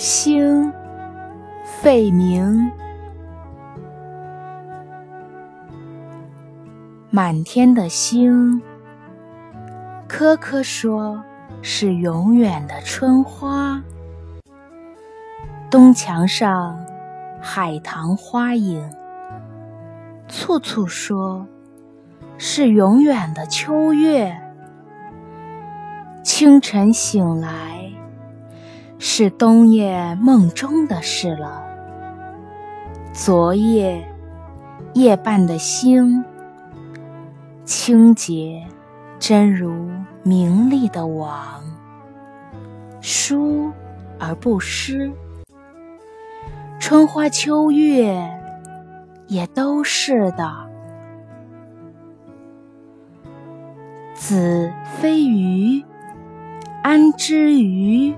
星，费明。满天的星，颗颗说是永远的春花。东墙上海棠花影，簇簇说是永远的秋月。清晨醒来。是冬夜梦中的事了。昨夜夜半的星，清洁真如明丽的网，疏而不湿。春花秋月也都是的。子非鱼，安知鱼？